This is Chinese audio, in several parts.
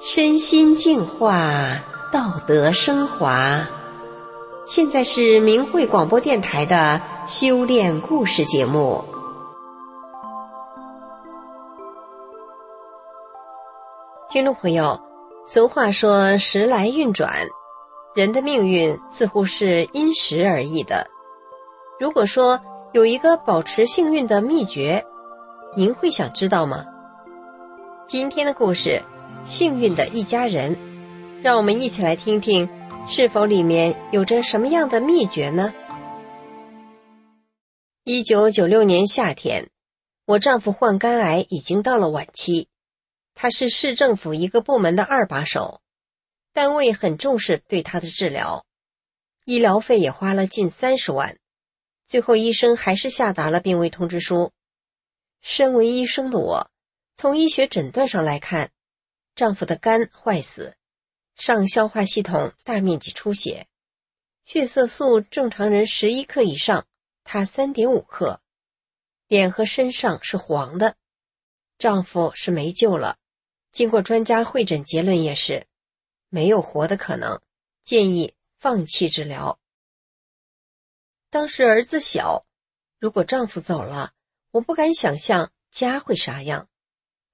身心净化，道德升华。现在是明慧广播电台的修炼故事节目。听众朋友，俗话说“时来运转”，人的命运似乎是因时而异的。如果说有一个保持幸运的秘诀，您会想知道吗？今天的故事。幸运的一家人，让我们一起来听听，是否里面有着什么样的秘诀呢？一九九六年夏天，我丈夫患肝癌已经到了晚期，他是市政府一个部门的二把手，单位很重视对他的治疗，医疗费也花了近三十万，最后医生还是下达了病危通知书。身为医生的我，从医学诊断上来看。丈夫的肝坏死，上消化系统大面积出血，血色素正常人十一克以上，他三点五克，脸和身上是黄的，丈夫是没救了。经过专家会诊，结论也是没有活的可能，建议放弃治疗。当时儿子小，如果丈夫走了，我不敢想象家会啥样。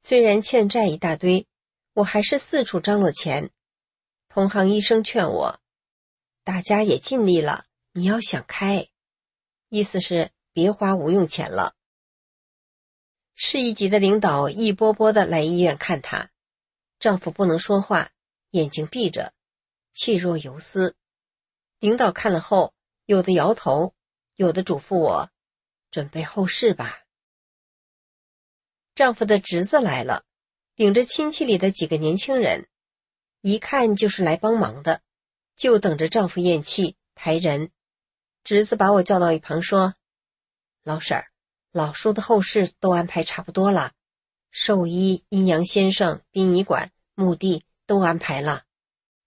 虽然欠债一大堆。我还是四处张罗钱，同行医生劝我，大家也尽力了，你要想开，意思是别花无用钱了。市一级的领导一波波的来医院看她，丈夫不能说话，眼睛闭着，气若游丝。领导看了后，有的摇头，有的嘱咐我，准备后事吧。丈夫的侄子来了。领着亲戚里的几个年轻人，一看就是来帮忙的，就等着丈夫咽气抬人。侄子把我叫到一旁说：“老婶儿，老叔的后事都安排差不多了，兽医、阴阳先生、殡仪馆、墓地都安排了。”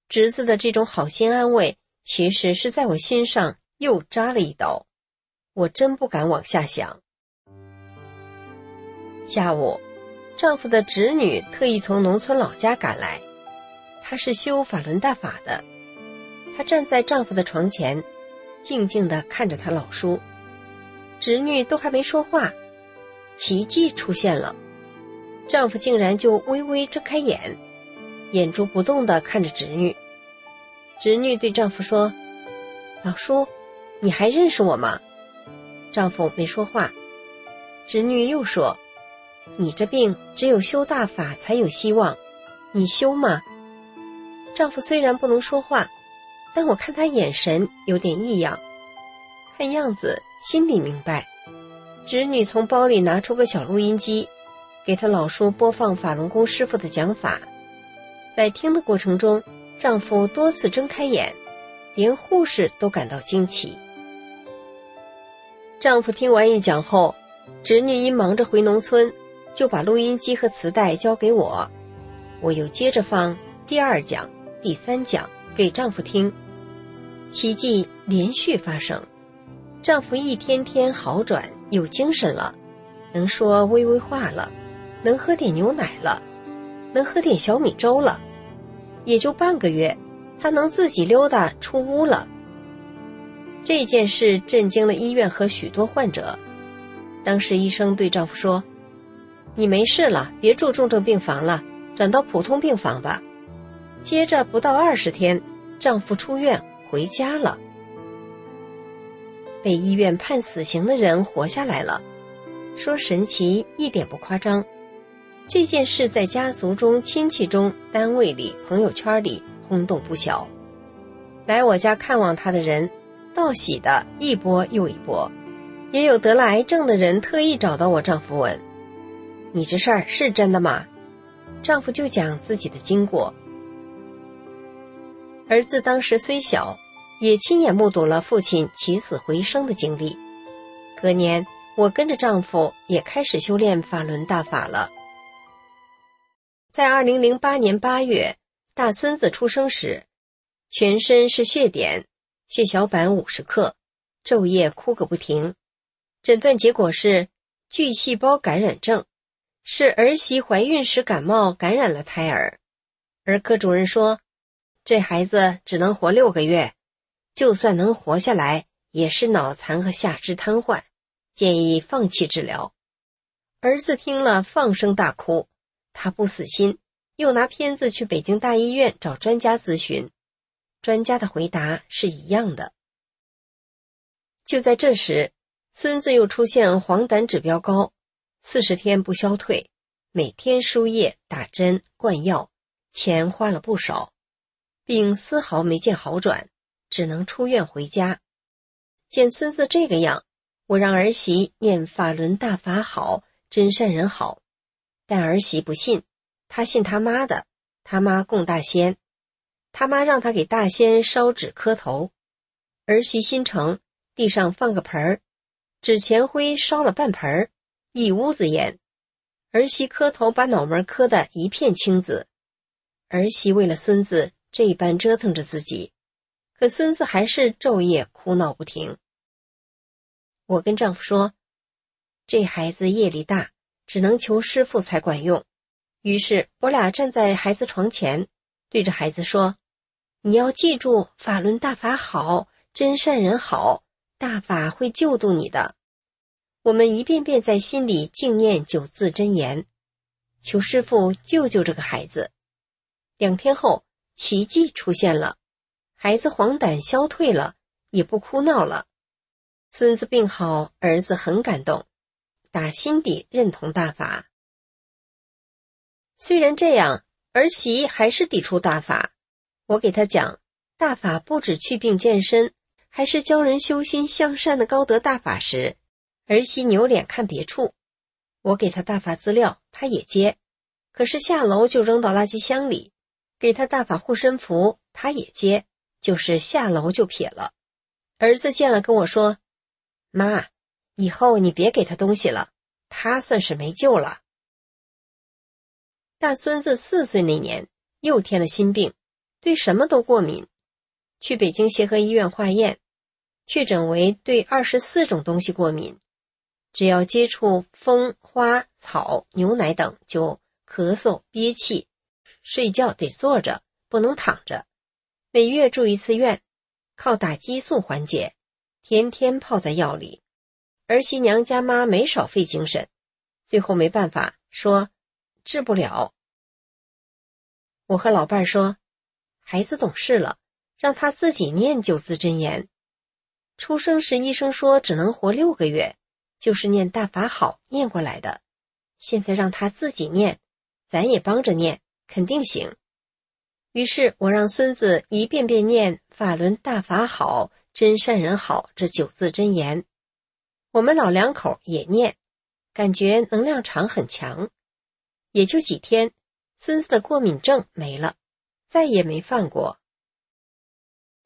侄子的这种好心安慰，其实是在我心上又扎了一刀。我真不敢往下想。下午。丈夫的侄女特意从农村老家赶来，她是修法轮大法的。她站在丈夫的床前，静静地看着她老叔。侄女都还没说话，奇迹出现了，丈夫竟然就微微睁开眼，眼珠不动地看着侄女。侄女对丈夫说：“老叔，你还认识我吗？”丈夫没说话。侄女又说。你这病只有修大法才有希望，你修吗？丈夫虽然不能说话，但我看他眼神有点异样，看样子心里明白。侄女从包里拿出个小录音机，给她老叔播放法轮功师傅的讲法。在听的过程中，丈夫多次睁开眼，连护士都感到惊奇。丈夫听完一讲后，侄女因忙着回农村。就把录音机和磁带交给我，我又接着放第二讲、第三讲给丈夫听。奇迹连续发生，丈夫一天天好转，有精神了，能说微微话了，能喝点牛奶了，能喝点小米粥了。也就半个月，他能自己溜达出屋了。这件事震惊了医院和许多患者。当时医生对丈夫说。你没事了，别住重症病房了，转到普通病房吧。接着不到二十天，丈夫出院回家了。被医院判死刑的人活下来了，说神奇一点不夸张。这件事在家族中、亲戚中、单位里、朋友圈里轰动不小。来我家看望他的人，道喜的一波又一波，也有得了癌症的人特意找到我丈夫问。你这事儿是真的吗？丈夫就讲自己的经过。儿子当时虽小，也亲眼目睹了父亲起死回生的经历。隔年，我跟着丈夫也开始修炼法轮大法了。在二零零八年八月，大孙子出生时，全身是血点，血小板五十克，昼夜哭个不停。诊断结果是巨细胞感染症。是儿媳怀孕时感冒感染了胎儿。儿科主任说，这孩子只能活六个月，就算能活下来，也是脑残和下肢瘫痪，建议放弃治疗。儿子听了放声大哭，他不死心，又拿片子去北京大医院找专家咨询，专家的回答是一样的。就在这时，孙子又出现黄疸指标高，四十天不消退，每天输液、打针、灌药，钱花了不少，病丝毫没见好转，只能出院回家。见孙子这个样，我让儿媳念法轮大法好，真善人好，但儿媳不信，她信他妈的，他妈供大仙，他妈让他给大仙烧纸磕头，儿媳心诚。地上放个盆儿，纸钱灰烧了半盆儿，一屋子烟。儿媳磕头，把脑门磕得一片青紫。儿媳为了孙子这般折腾着自己，可孙子还是昼夜哭闹不停。我跟丈夫说：“这孩子业力大，只能求师傅才管用。”于是我俩站在孩子床前，对着孩子说：“你要记住，法轮大法好，真善人好。”大法会救度你的。我们一遍遍在心里静念九字真言，求师傅救救这个孩子。两天后，奇迹出现了，孩子黄疸消退了，也不哭闹了。孙子病好，儿子很感动，打心底认同大法。虽然这样，儿媳还是抵触大法。我给他讲，大法不止祛病健身。还是教人修心向善的高德大法时，儿媳扭脸看别处。我给他大发资料，他也接，可是下楼就扔到垃圾箱里。给他大发护身符，他也接，就是下楼就撇了。儿子见了跟我说：“妈，以后你别给他东西了，他算是没救了。”大孙子四岁那年又添了新病，对什么都过敏，去北京协和医院化验。确诊为对二十四种东西过敏，只要接触风、花草、牛奶等就咳嗽、憋气，睡觉得坐着，不能躺着，每月住一次院，靠打激素缓解，天天泡在药里。儿媳娘家妈没少费精神，最后没办法说治不了。我和老伴说，孩子懂事了，让他自己念九字真言。出生时医生说只能活六个月，就是念大法好念过来的。现在让他自己念，咱也帮着念，肯定行。于是我让孙子一遍遍念“法轮大法好，真善人好”这九字真言。我们老两口也念，感觉能量场很强。也就几天，孙子的过敏症没了，再也没犯过。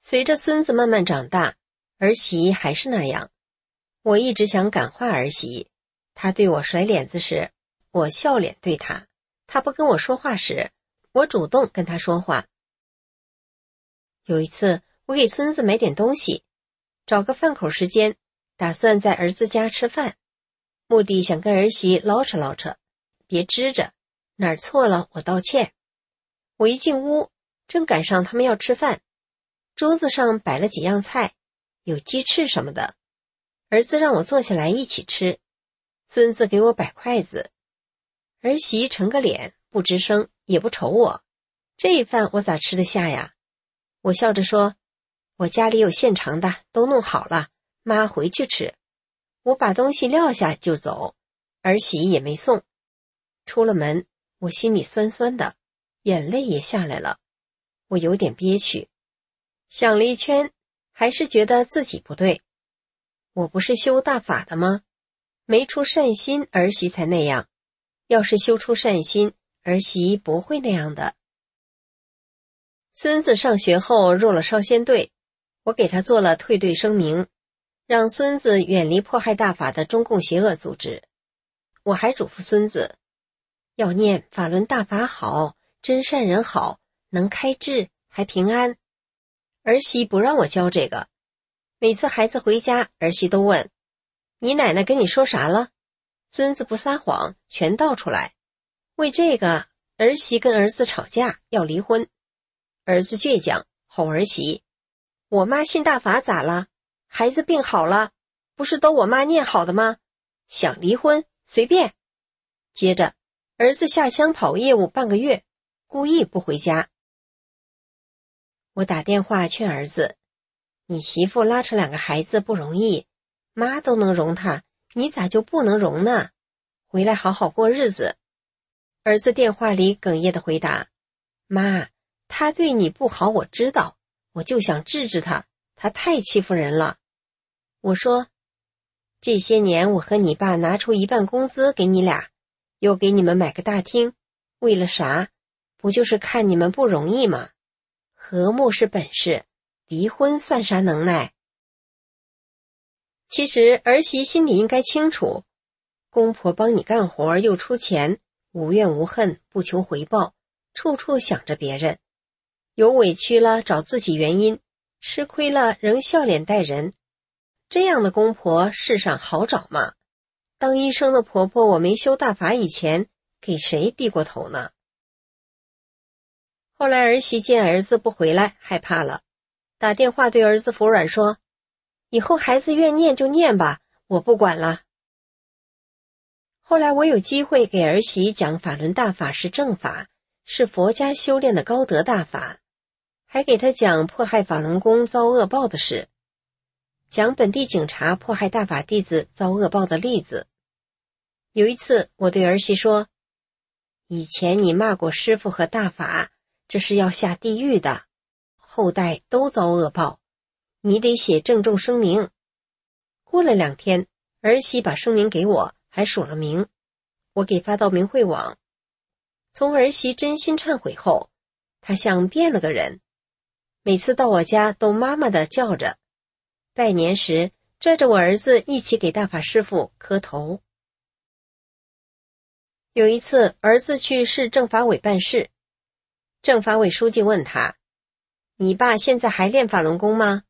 随着孙子慢慢长大。儿媳还是那样，我一直想感化儿媳。她对我甩脸子时，我笑脸对她；她不跟我说话时，我主动跟她说话。有一次，我给孙子买点东西，找个饭口时间，打算在儿子家吃饭，目的想跟儿媳唠扯唠扯，别支着，哪儿错了我道歉。我一进屋，正赶上他们要吃饭，桌子上摆了几样菜。有鸡翅什么的，儿子让我坐下来一起吃，孙子给我摆筷子，儿媳沉个脸不吱声，也不瞅我，这一饭我咋吃得下呀？我笑着说：“我家里有现成的，都弄好了，妈回去吃。”我把东西撂下就走，儿媳也没送。出了门，我心里酸酸的，眼泪也下来了，我有点憋屈，想了一圈。还是觉得自己不对，我不是修大法的吗？没出善心，儿媳才那样。要是修出善心，儿媳不会那样的。孙子上学后入了少先队，我给他做了退队声明，让孙子远离迫害大法的中共邪恶组织。我还嘱咐孙子，要念法轮大法好，真善人好，能开智还平安。儿媳不让我教这个，每次孩子回家，儿媳都问：“你奶奶跟你说啥了？”孙子不撒谎，全倒出来。为这个，儿媳跟儿子吵架，要离婚。儿子倔强，吼儿媳：“我妈信大法咋了？孩子病好了，不是都我妈念好的吗？想离婚随便。”接着，儿子下乡跑业务半个月，故意不回家。我打电话劝儿子：“你媳妇拉扯两个孩子不容易，妈都能容她，你咋就不能容呢？回来好好过日子。”儿子电话里哽咽的回答：“妈，他对你不好，我知道，我就想治治他，他太欺负人了。”我说：“这些年我和你爸拿出一半工资给你俩，又给你们买个大厅，为了啥？不就是看你们不容易吗？和睦是本事，离婚算啥能耐？”其实儿媳心里应该清楚，公婆帮你干活又出钱。无怨无恨，不求回报，处处想着别人，有委屈了找自己原因，吃亏了仍笑脸待人，这样的公婆世上好找吗？当医生的婆婆，我没修大法以前，给谁低过头呢？后来儿媳见儿子不回来，害怕了，打电话对儿子服软说：“以后孩子愿念就念吧，我不管了。”后来我有机会给儿媳讲法轮大法是正法，是佛家修炼的高德大法，还给她讲迫害法轮功遭恶报的事，讲本地警察迫害大法弟子遭恶报的例子。有一次，我对儿媳说：“以前你骂过师傅和大法，这是要下地狱的，后代都遭恶报，你得写郑重声明。”过了两天，儿媳把声明给我。还署了名，我给发到明慧网。从儿媳真心忏悔后，她像变了个人，每次到我家都妈妈的叫着，拜年时拽着我儿子一起给大法师父磕头。有一次，儿子去市政法委办事，政法委书记问他：“你爸现在还练法轮功吗？”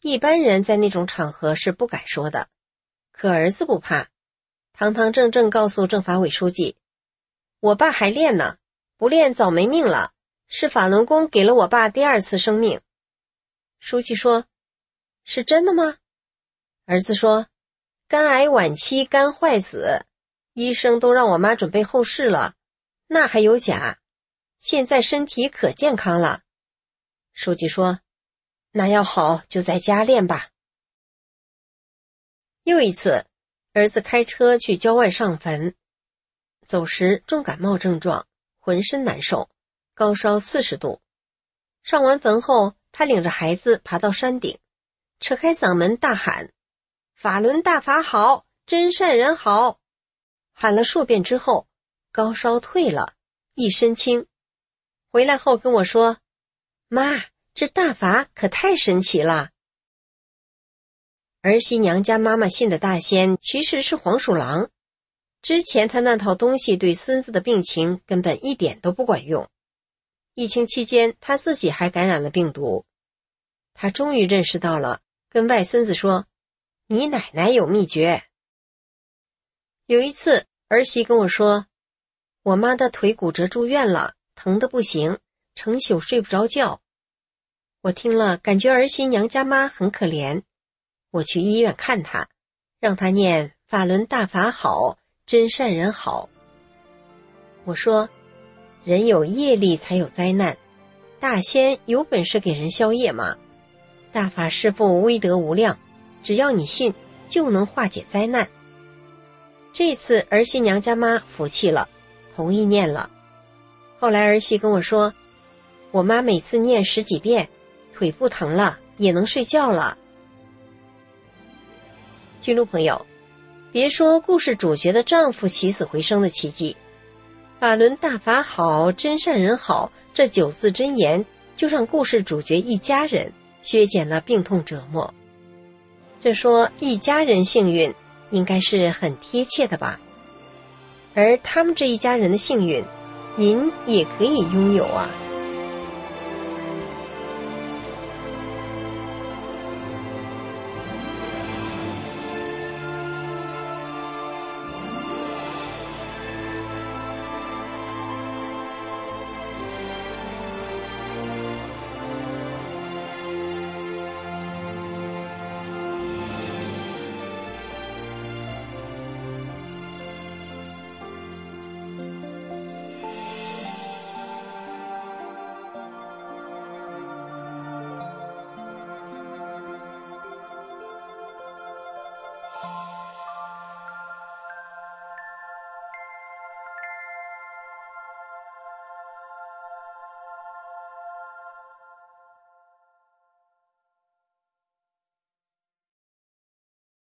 一般人在那种场合是不敢说的，可儿子不怕。堂堂正正告诉政法委书记：“我爸还练呢，不练早没命了。是法轮功给了我爸第二次生命。”书记说：“是真的吗？”儿子说：“肝癌晚期，肝坏死，医生都让我妈准备后事了，那还有假？现在身体可健康了。”书记说：“那要好就在家练吧。”又一次。儿子开车去郊外上坟，走时重感冒症状，浑身难受，高烧四十度。上完坟后，他领着孩子爬到山顶，扯开嗓门大喊：“法轮大法好，真善人好！”喊了数遍之后，高烧退了，一身轻。回来后跟我说：“妈，这大法可太神奇了。”儿媳娘家妈妈信的大仙其实是黄鼠狼，之前他那套东西对孙子的病情根本一点都不管用。疫情期间，他自己还感染了病毒，他终于认识到了，跟外孙子说：“你奶奶有秘诀。”有一次，儿媳跟我说：“我妈的腿骨折住院了，疼的不行，成宿睡不着觉。”我听了，感觉儿媳娘家妈很可怜。我去医院看她，让她念法轮大法好，真善人好。我说，人有业力才有灾难，大仙有本事给人消业吗？大法师父威德无量，只要你信，就能化解灾难。这次儿媳娘家妈服气了，同意念了。后来儿媳跟我说，我妈每次念十几遍，腿不疼了，也能睡觉了。听众朋友，别说故事主角的丈夫起死回生的奇迹，法轮大法好，真善人好，这九字真言就让故事主角一家人削减了病痛折磨。这说一家人幸运，应该是很贴切的吧？而他们这一家人的幸运，您也可以拥有啊。